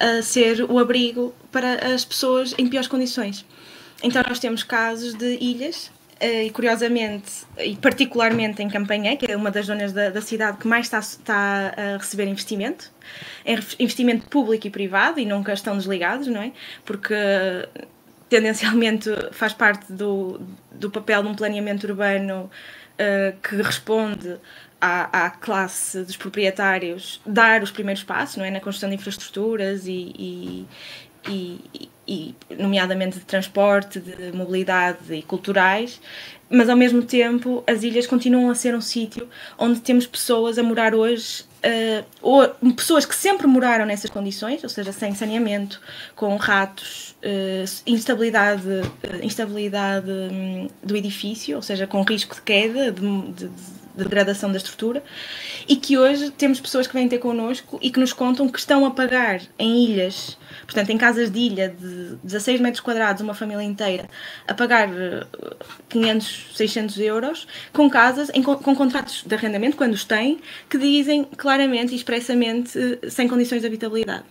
a ser o abrigo para as pessoas em piores condições. Então nós temos casos de ilhas e curiosamente, e particularmente em Campanhã, que é uma das zonas da, da cidade que mais está, está, a receber investimento, investimento público e privado, e nunca estão desligados, não é? Porque tendencialmente faz parte do, do papel de um planeamento urbano uh, que responde à, à, classe dos proprietários dar os primeiros passos, não é? Na construção de infraestruturas e, e, e, e, nomeadamente de transporte, de mobilidade e culturais, mas ao mesmo tempo as ilhas continuam a ser um sítio onde temos pessoas a morar hoje, uh, ou pessoas que sempre moraram nessas condições, ou seja, sem saneamento, com ratos, uh, instabilidade, uh, instabilidade um, do edifício, ou seja, com risco de queda, de, de, de degradação da estrutura, e que hoje temos pessoas que vêm ter connosco e que nos contam que estão a pagar em ilhas Portanto, em casas de ilha de 16 metros quadrados, uma família inteira, a pagar 500, eh, 600 euros, com casas, em, com contratos de arrendamento, quando os têm, que dizem claramente e expressamente eh, sem condições de habitabilidade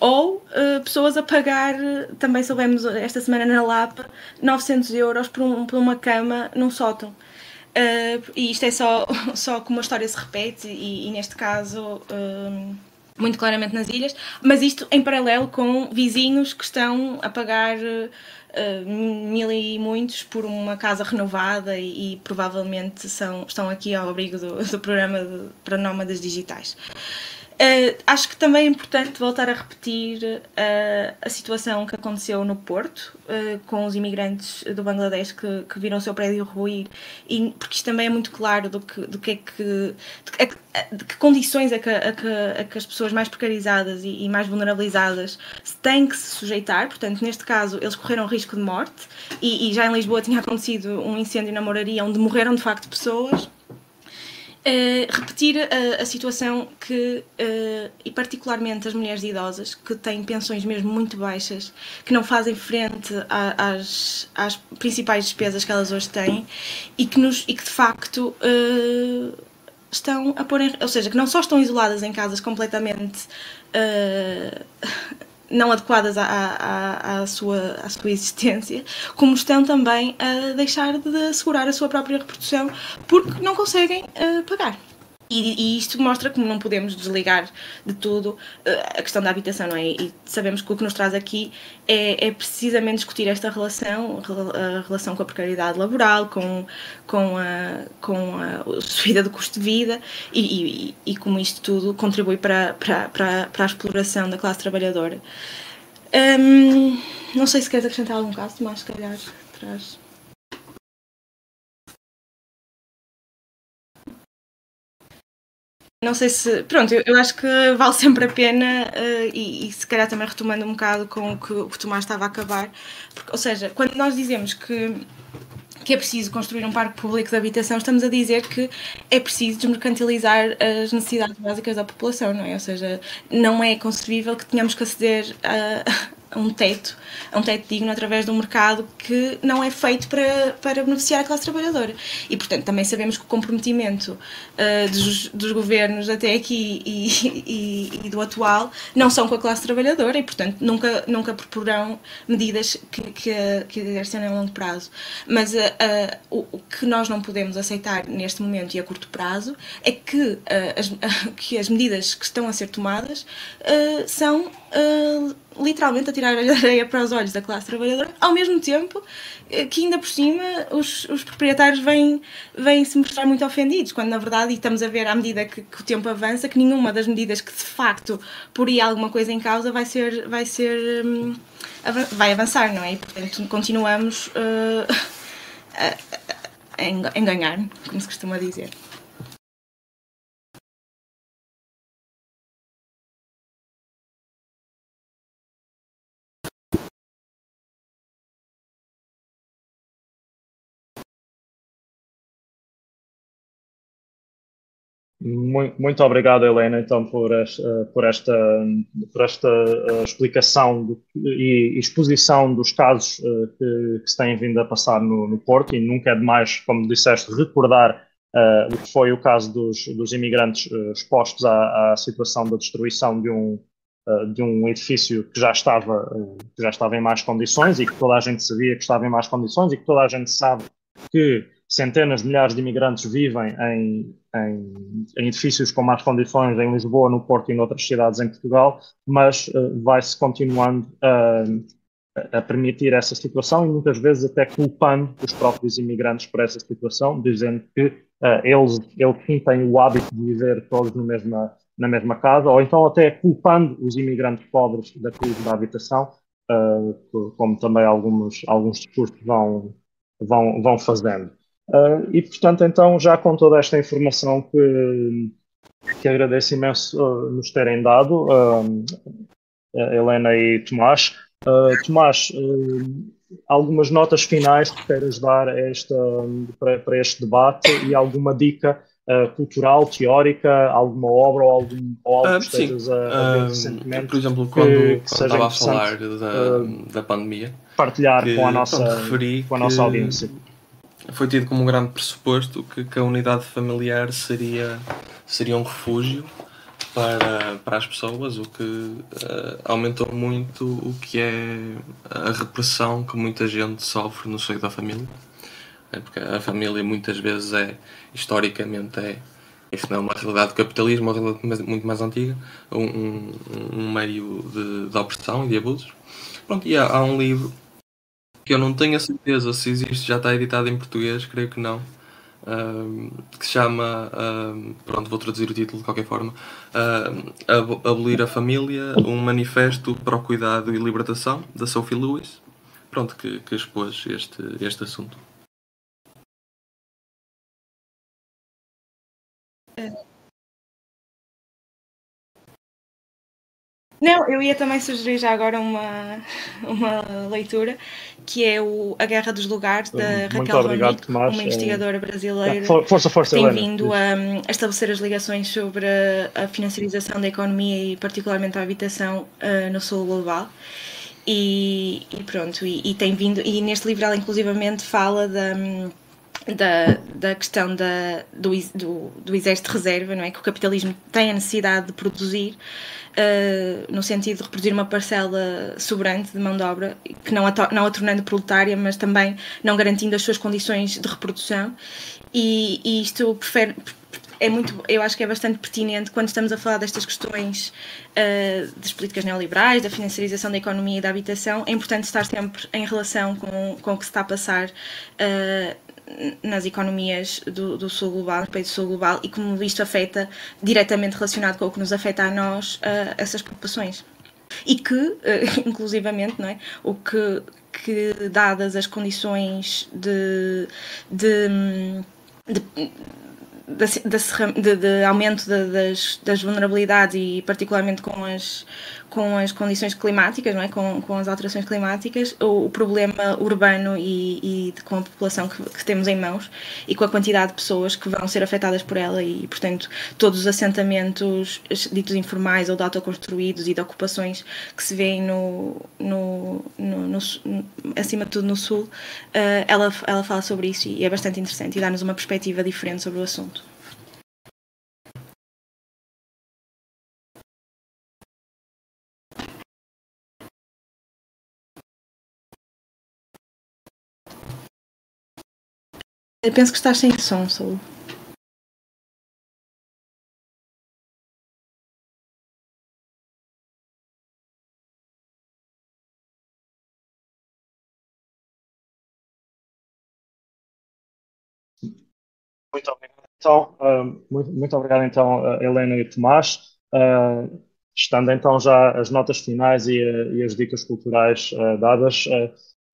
ou uh, pessoas a pagar, também soubemos esta semana na Lapa, 900 euros por, um, por uma cama num sótão. Uh, e isto é só, só como a história se repete, e, e neste caso. Uh, muito claramente nas ilhas, mas isto em paralelo com vizinhos que estão a pagar uh, mil e muitos por uma casa renovada e, e provavelmente são, estão aqui ao abrigo do, do programa de, para nómadas digitais. Uh, acho que também é importante voltar a repetir uh, a situação que aconteceu no Porto, uh, com os imigrantes do Bangladesh que, que viram o seu prédio ruir, e, porque isto também é muito claro do que, do que é que. De, de que condições é que, a, que, a que as pessoas mais precarizadas e, e mais vulnerabilizadas têm que se sujeitar. Portanto, neste caso, eles correram risco de morte, e, e já em Lisboa tinha acontecido um incêndio na moraria onde morreram de facto pessoas repetir a, a, situação que, uh, e particularmente as mulheres idosas, que têm pensões mesmo muito baixas, que não fazem frente a, às, às principais despesas que elas hoje têm e que, nos, e que de facto uh, estão a pôr em, ou seja, que não só estão isoladas em casas completamente não adequadas à, à, à, sua, à sua existência, como estão também a deixar de assegurar a sua própria reprodução porque não conseguem uh, pagar. E, e, isto mostra como não podemos desligar de tudo uh, a questão da habitação, não é? E sabemos que o que nos traz aqui é, é, precisamente discutir esta relação, a relação com a precariedade laboral, com, com, a, com a subida do custo de vida e, e, e como isto tudo contribui para, para, para, para a exploração da classe trabalhadora. Um, não sei se queres acrescentar algum caso, mas se calhar traz. Não sei se. Pronto, eu, acho que vale sempre a pena uh, e, e, se calhar também retomando um bocado com o que o Tomás estava a acabar. Porque, ou seja, quando nós dizemos que, que é preciso construir um parque público de habitação, estamos a dizer que é preciso desmercantilizar as necessidades básicas da população, não é? Ou seja, não é concebível que tenhamos que aceder a um teto, a um teto digno através de um mercado que não é feito para, para beneficiar a classe trabalhadora. E, portanto, também sabemos que o comprometimento uh, dos, dos, governos até aqui e, e, e, do atual não são com a classe trabalhadora e, portanto, nunca, nunca proporão medidas que, que, que exercem a longo prazo. Mas uh, uh, o, o, que nós não podemos aceitar neste momento e a curto prazo é que, as, que as medidas que estão a ser tomadas são literalmente a tirar a areia para os olhos da classe trabalhadora, ao mesmo tempo eh, que ainda por cima os, os proprietários vêm, vêm se mostrar muito ofendidos, quando na verdade, e estamos a ver à medida que, que, o tempo avança, que nenhuma das medidas que de facto poria alguma coisa em causa vai ser, vai ser, um, vai avançar, não é? E portanto continuamos uh, a, a enganar, como se costuma dizer. Muito, obrigado, Helena, então, por esta, por esta, por esta uh, explicação do, e exposição dos casos uh, que, que, se têm vindo a passar no, no, Porto. E nunca é demais, como disseste, recordar uh, o que foi o caso dos, dos imigrantes expostos à, à, situação da destruição de um, de um edifício que já, estava, que já estava em más condições e que toda a gente sabia que estava em más condições e que toda a gente sabe que centenas de milhares de imigrantes vivem em, em, em, edifícios com más condições em Lisboa, no Porto e em outras cidades em Portugal, mas uh, vai-se continuando a, a, permitir essa situação e muitas vezes até culpando os próprios imigrantes por essa situação, dizendo que uh, eles, eles sim têm o hábito de viver todos no na mesma casa, ou então até culpando os imigrantes pobres da crise da habitação, uh, como também alguns, alguns discursos vão, vão, vão fazendo. Uh, e, portanto, então, já com toda esta informação que, que agradeço imenso uh, nos terem dado, uh, Helena e Tomás. Tomás, algumas notas finais que queiras dar esta, para, para, este debate e alguma dica cultural, teórica, alguma obra ou, algum, ou algo que estejas a, a ver recentemente? Por exemplo, quando, que, que quando estava a falar da, da pandemia, partilhar com a nossa, com a nossa audiência foi tido como um grande pressuposto que, que a unidade familiar seria, seria um refúgio para, para as pessoas, o que uh, aumentou muito o que é a repressão que muita gente sofre no seio da família. É porque a família muitas vezes é, historicamente, é, isto não é uma realidade do capitalismo, é uma realidade muito mais antiga, um, um, um meio de, de opressão e de abusos. Pronto, e há, há um livro que eu não tenho a certeza se existe, já está editado em português, creio que não. Um, que se chama, um, pronto, vou traduzir o título de qualquer forma, um, Abolir a Família, um manifesto para o cuidado e libertação, da Sophie Lewis, pronto, que, que expôs este, este assunto. Não, eu ia também sugerir já agora uma, uma leitura que é o A Guerra dos Lugares, da Muito Raquel obrigado, uma investigadora brasileira força, força, que tem vindo a, a, estabelecer as ligações sobre a, a, financiarização da economia e particularmente a habitação uh, no sul global. E, e pronto, e, e, tem vindo, e neste livro ela inclusivamente fala da da, da questão da, do, do, do exército de reserva, não é? Que o capitalismo tem a necessidade de produzir uh, no sentido de reproduzir uma parcela sobrante de mão de obra, que não a, não a tornando proletária, mas também não garantindo as suas condições de reprodução. E, e isto prefere, é muito, eu acho que é bastante pertinente quando estamos a falar destas questões uh, das políticas neoliberais, da financiarização da economia e da habitação, é importante estar sempre em relação com, com o que se está a passar uh, nas economias do, do, sul global, no país do sul global, e como isto afeta, diretamente relacionado com o que nos afeta a nós, uh, essas preocupações. E que, uh, inclusivamente, não é? o que, que dadas as condições de, de, de de, de, aumento das, das, vulnerabilidades e particularmente com as, com as condições climáticas, não é? com, com as alterações climáticas, o, o problema urbano e, e de, com a população que, que, temos em mãos e com a quantidade de pessoas que vão ser afetadas por ela e, portanto, todos os assentamentos ditos informais ou de autoconstruídos e de ocupações que se vêem no, no, no, no acima de tudo no Sul, uh, ela, ela fala sobre isso e é bastante interessante e dá-nos uma perspectiva diferente sobre o assunto. Eu penso que estás sem som, Saúl. Muito obrigado. Então, uh, muito, muito, obrigado então, uh, Helena e Tomás. Uh, estando então já as notas finais e, e as dicas culturais dadas,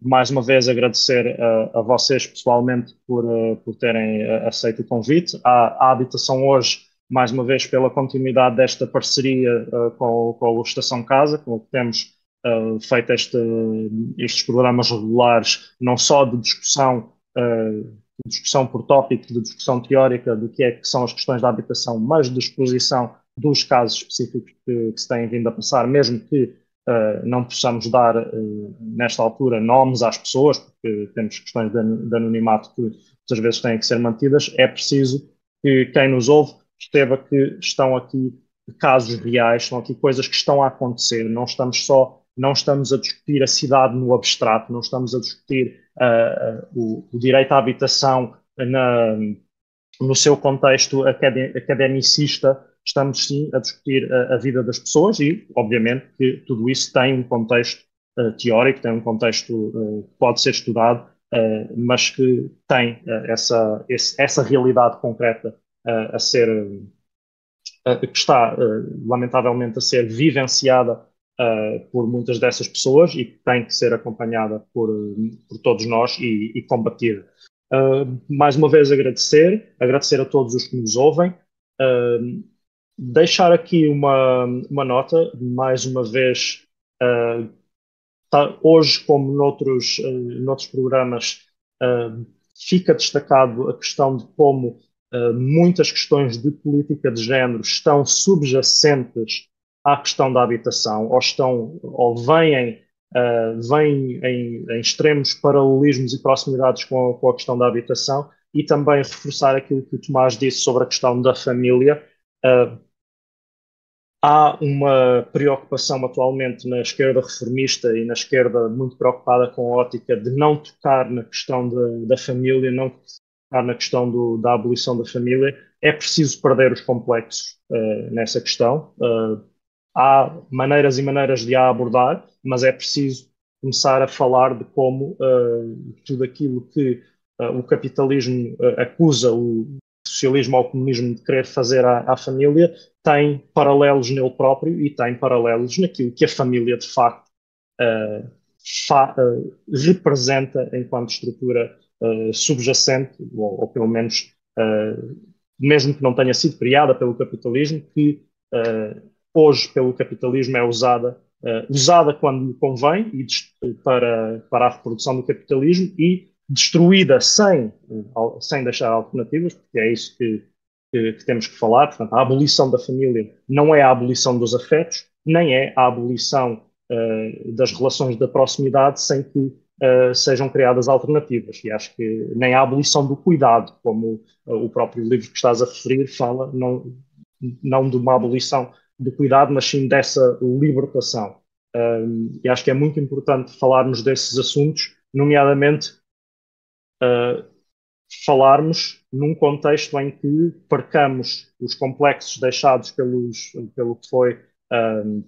mais uma vez agradecer a, a vocês pessoalmente por, uh, por terem uh, aceito o convite. À, habitação hoje, mais uma vez, pela continuidade desta parceria uh, com, com a Estação Casa, com o que temos feito este, estes programas regulares, não só de discussão, de discussão por tópico, de discussão teórica do que é que são as questões da habitação, mas de exposição dos casos específicos que, que se têm vindo a passar, mesmo que uh, não possamos dar, uh, nesta altura, nomes às pessoas, porque temos questões de, de anonimato que muitas vezes têm que ser mantidas, é preciso que quem nos ouve perceba que estão aqui casos reais, são aqui coisas que estão a acontecer, não estamos só, não estamos a discutir a cidade no abstrato, não estamos a discutir uh, o, o, direito à habitação na, no seu contexto academicista, estamos sim a discutir a, a, vida das pessoas e, obviamente, que tudo isso tem um contexto uh, teórico, tem um contexto uh, que pode ser estudado, uh, mas que tem essa, esse, essa realidade concreta a ser, que está, lamentavelmente, a ser vivenciada por muitas dessas pessoas e que tem que ser acompanhada por, por todos nós e, e combatida. mais uma vez agradecer, agradecer a todos os que nos ouvem. Uh, deixar aqui uma, uma nota, mais uma vez, uh, tá, hoje, como noutros, uh, noutros programas, uh, fica destacado a questão de como muitas questões de política de género estão subjacentes à questão da habitação, ou estão, ou vêm, vêm em, em, extremos paralelismos e proximidades com a, com a questão da habitação, e também reforçar aquilo que o Tomás disse sobre a questão da família, Uh, há uma preocupação atualmente na esquerda reformista e na esquerda muito preocupada com a ótica de não tocar na questão de, da família, não tocar na questão do, da abolição da família. É preciso perder os complexos uh, nessa questão. Uh, há maneiras e maneiras de a abordar, mas é preciso começar a falar de como tudo aquilo que o capitalismo acusa o socialismo ou comunismo de querer fazer à, à, família tem paralelos nele próprio e tem paralelos naquilo que a família de facto uh, fa uh, representa enquanto estrutura uh, subjacente, ou, ou, pelo menos, mesmo que não tenha sido criada pelo capitalismo, que hoje pelo capitalismo é usada, usada quando convém e para, para a reprodução do capitalismo e destruída sem, sem deixar alternativas, porque é isso que, que, que, temos que falar. Portanto, a abolição da família não é a abolição dos afetos, nem é a abolição uh, das relações da proximidade sem que uh, sejam criadas alternativas. E acho que nem a abolição do cuidado, como uh, o próprio livro que estás a referir fala, não, não de uma abolição do cuidado, mas sim dessa libertação. e acho que é muito importante falarmos desses assuntos, nomeadamente uh, falarmos num contexto em que percamos os complexos deixados pelos, pelo que foi um,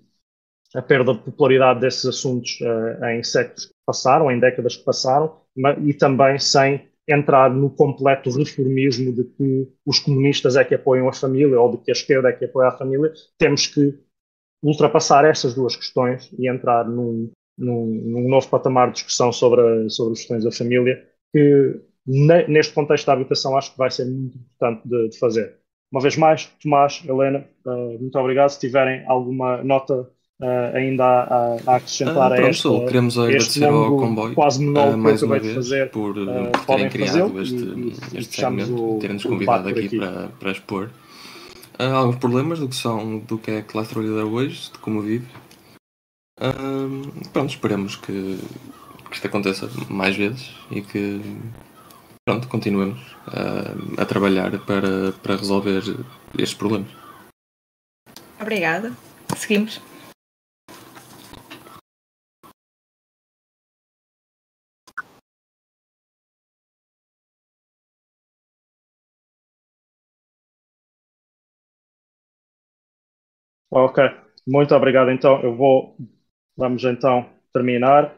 a perda de popularidade desses assuntos uh, em séculos que passaram, em décadas que passaram, e também sem entrar no completo reformismo de que os comunistas é que apoiam a família ou de que a esquerda é que apoia a família. Temos que ultrapassar essas duas questões e entrar num, num, num novo patamar de discussão sobre, a, sobre as questões da família, que neste contexto da habitação acho que vai ser muito importante de, de fazer. Uma vez mais, Tomás, Helena, uh, muito obrigado. Se tiverem alguma nota Uh, ainda a, a acrescentar ah, pronto, a esta, queremos agradecer ao comboio quase monólogo uh, mais que vez fazer, por, por terem criado este, e, este segmento, terem-nos convidado aqui, aqui, Para, para expor uh, alguns problemas do que são do que é a classe trabalhadora hoje, de como vive. Pronto, esperemos que, que isto aconteça mais vezes e que pronto, continuemos a trabalhar para, para resolver estes problemas. Obrigada. Seguimos. Ok, muito obrigado. Então, eu vou, vamos então terminar.